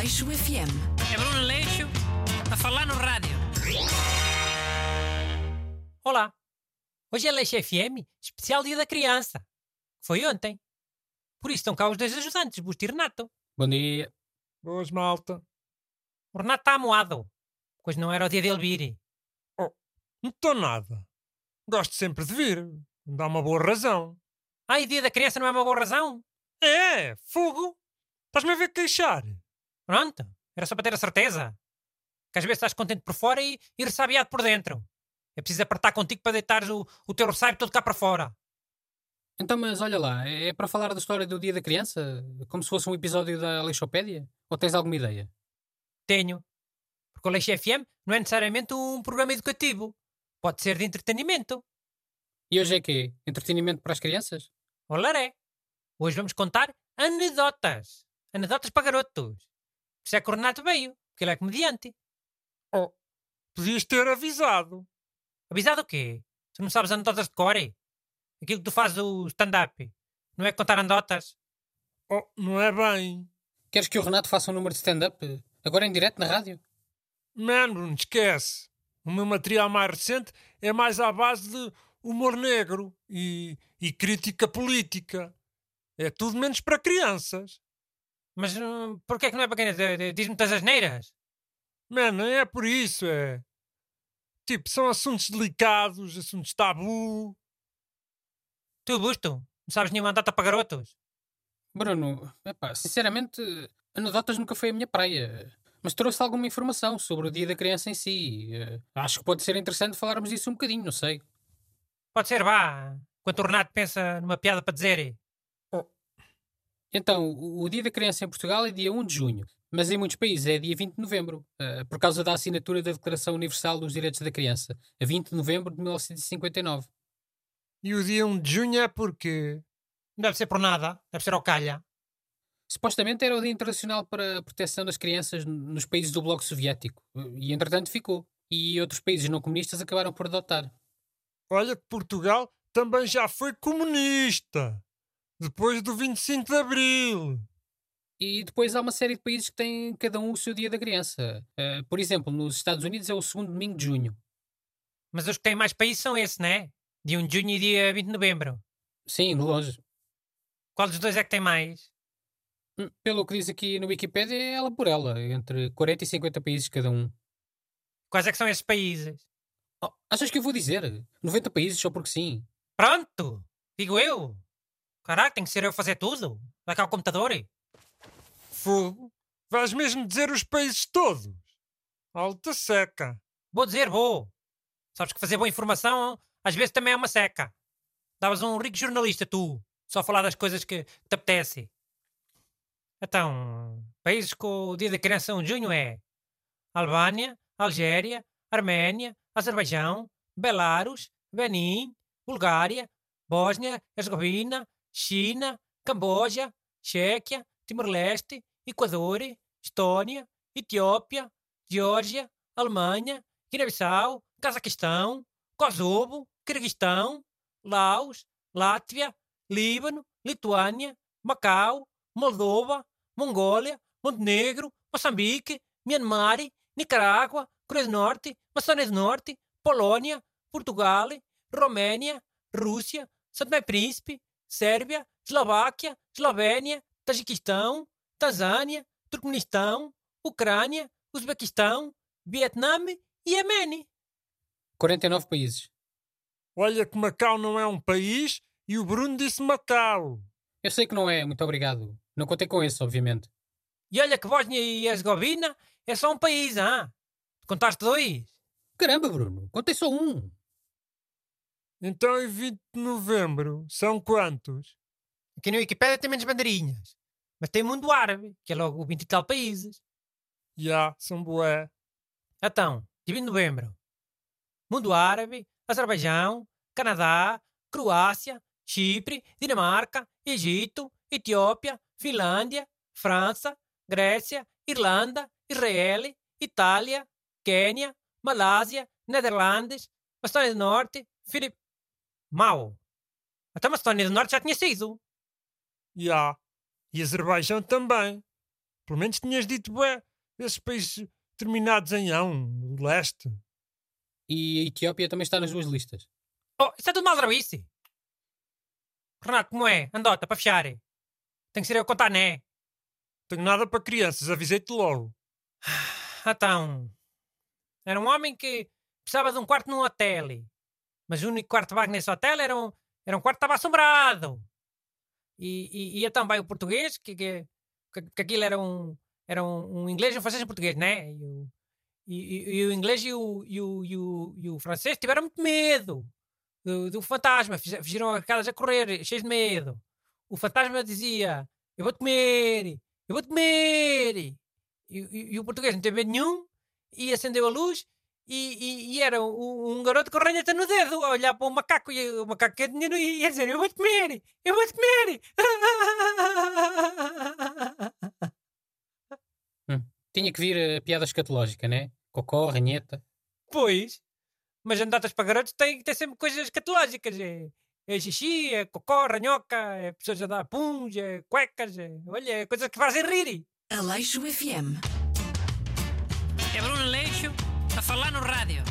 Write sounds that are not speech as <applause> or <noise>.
Aleixo FM. É Bruno Aleixo a falar no rádio. Olá, hoje é Aleixo FM, especial Dia da Criança. Foi ontem. Por isso estão cá os dois ajudantes, Busto e Renato. Bom dia. Boas, malta. O Renato está amoado, pois não era o dia dele vir. Não estou nada. Gosto sempre de vir. Dá uma boa razão. Ai, Dia da Criança não é uma boa razão? É, fogo. Estás-me a ver queixar. Pronto, era só para ter a certeza. Que às vezes estás contente por fora e, e ressabiado por dentro. É preciso apertar contigo para deitares o, o teu ressaio todo cá para fora. Então, mas olha lá, é é para falar da história do Dia da Criança? Como se fosse um episódio da Aleixopédia? Ou tens alguma ideia? Tenho. Porque o Leixo FM não é necessariamente um programa educativo. Pode ser de entretenimento. E hoje é quê? Entretenimento para as crianças? Olaré. Hoje vamos contar anedotas. Anedotas para garotos. Isso é que o Renato veio, porque ele é comediante. Oh, podias ter avisado. Avisado o quê? Tu não sabes anedotas de core? Aquilo que tu fazes o stand-up. Não é contar anedotas? Oh, não é bem. Queres que o Renato faça um número de stand-up? Agora em direto na rádio? Man, Bruno, esquece. O meu material mais recente é mais à base de humor negro e, e crítica política. É tudo menos para crianças. Mas hum, porquê é que não é para quem? D- d- Diz muitas asneiras. Man, não é por isso, é. Tipo, são assuntos delicados, assuntos tabu. Tu, Busto, não sabes nenhuma andata para garotos? Bruno, epá, sinceramente, anedotas nunca foi a minha praia. Mas trouxe alguma informação sobre o Dia da Criança em si. Eh, acho que pode ser interessante falarmos disso um bocadinho, não sei. Pode ser, vá. Enquanto o Renato pensa numa piada para dizer. Então, o Dia da Criança em Portugal é dia 1 de junho, mas em muitos países é dia 20 de novembro, eh, por causa da assinatura da Declaração Universal dos Direitos da Criança, a 20 de novembro de 1959. E o dia 1 de junho é porque. Não deve ser por nada, deve ser ao calha. Supostamente era o Dia Internacional para a Proteção das Crianças nos países do Bloco Soviético, e entretanto ficou. E outros países não comunistas acabaram por adotar. Olha que Portugal também já foi comunista. Depois do 25 de Abril. E depois há uma série de países que têm cada um o seu Dia da Criança. Eh, por exemplo, nos Estados Unidos é o segundo domingo de junho. Mas os que têm mais países são esses, né? Dia 1 de junho e dia 20 de novembro. Sim, longe. Qual dos dois é que tem mais? Hum, Pelo que diz aqui no Wikipedia, é ela por ela, entre 40 e 50 países cada um. Quais é que são esses países? Oh, achas que eu vou dizer? 90 países só porque sim. Pronto! Digo eu! Caraca, tem que ser eu fazer tudo? Vai cá o computador? Fogo. Vais mesmo dizer os países todos? Alta seca. Vou dizer, vou! Sabes que fazer boa informação às vezes também é uma seca. Davas um rico jornalista, tu. Só falar das coisas que te apetece. Então, países com o dia da criança 1 de junho é Albânia, Algéria, Arménia, Azerbaijão, Belarus, Benin, Bulgária, Bósnia, Herzegovina, China, Camboja, Chequia, Timor-Leste, Equador, Estónia, Etiópia, Geórgia, Alemanha, Guiné-Bissau, Cazaquistão, Kosovo, Quirguistão, Laos, Látvia, Líbano, Lituânia, Macau, Moldova, Mongólia, Montenegro, Moçambique, Myanmar, Nicarágua, do Norte, do Norte, Polónia, Portugal, Roménia, Rússia, e Príncipe, Sérvia, Eslováquia, Eslovénia, Tajiquistão, Tanzânia, Turcomenistão, Ucrânia, Uzbequistão, Vietnã e Iêmen. 49 países. Olha que Macau não é um país e o Bruno disse Macau. Eu sei que não é, muito obrigado. Não contei com esse, obviamente. E olha que Bósnia e Herzegovina é só um país, ah? Contaste dois? Caramba, Bruno, contei só um. Então, em 20 de novembro, são quantos? Aqui na Wikipédia tem menos bandeirinhas. Mas tem mundo árabe, que é logo 20 e tal países. Já, são bué. Então, dia 20 de novembro. Mundo árabe, Azerbaijão, Canadá, Croácia, Chipre, Dinamarca, Egito, Etiópia, Finlândia, França, Grécia, Irlanda, Israel, Itália, Quênia, Malásia, Nederlandes, Macedônia do Norte, Filip... Mau. Até Macedônia do Norte já tinha sido. Já. E Azerbaijão também. Pelo menos tinhas dito, bué, esses países terminados em ão, do leste. E a Etiópia também está nas duas listas. Oh, isso é tudo maldrabice. Renato, como é? Andota, para fechar. Tem que ser eu a contar, né? Tenho nada para crianças, avisei-te logo. Então, era um homem que precisava de um quarto num hotel. Mas o único quarto vago nesse hotel era um, era um quarto que estava assombrado. E, e, e então vai o português, que, que, que aquilo era um, era um, um inglês, um francês e um português, né? E o, e, e, e o inglês e o, e, o, e, o, e o francês tiveram muito medo do, do fantasma, fugiram a casas a correr, cheios de medo. O fantasma dizia: Eu vou-te comer, eu vou-te comer. E, e, e, o português não teve medo nenhum e acendeu a luz. E, e era um, um, garoto com ranheta no dedo a olhar para o macaco e o macaco que dinheiro e ia dizer: Eu vou-te comer, eu vou-te comer. <laughs> Hum, tinha que vir a piada escatológica, né? Cocó, ranheta. Pois, mas andatas para garotos tem que ter sempre coisas escatológicas. É, é xixi, é cocó, ranhoca, é pessoas a dar puns, é cuecas, é, olha, é coisas que fazem rir. Aleixo FM. É Bruno Aleixo a falar no rádio.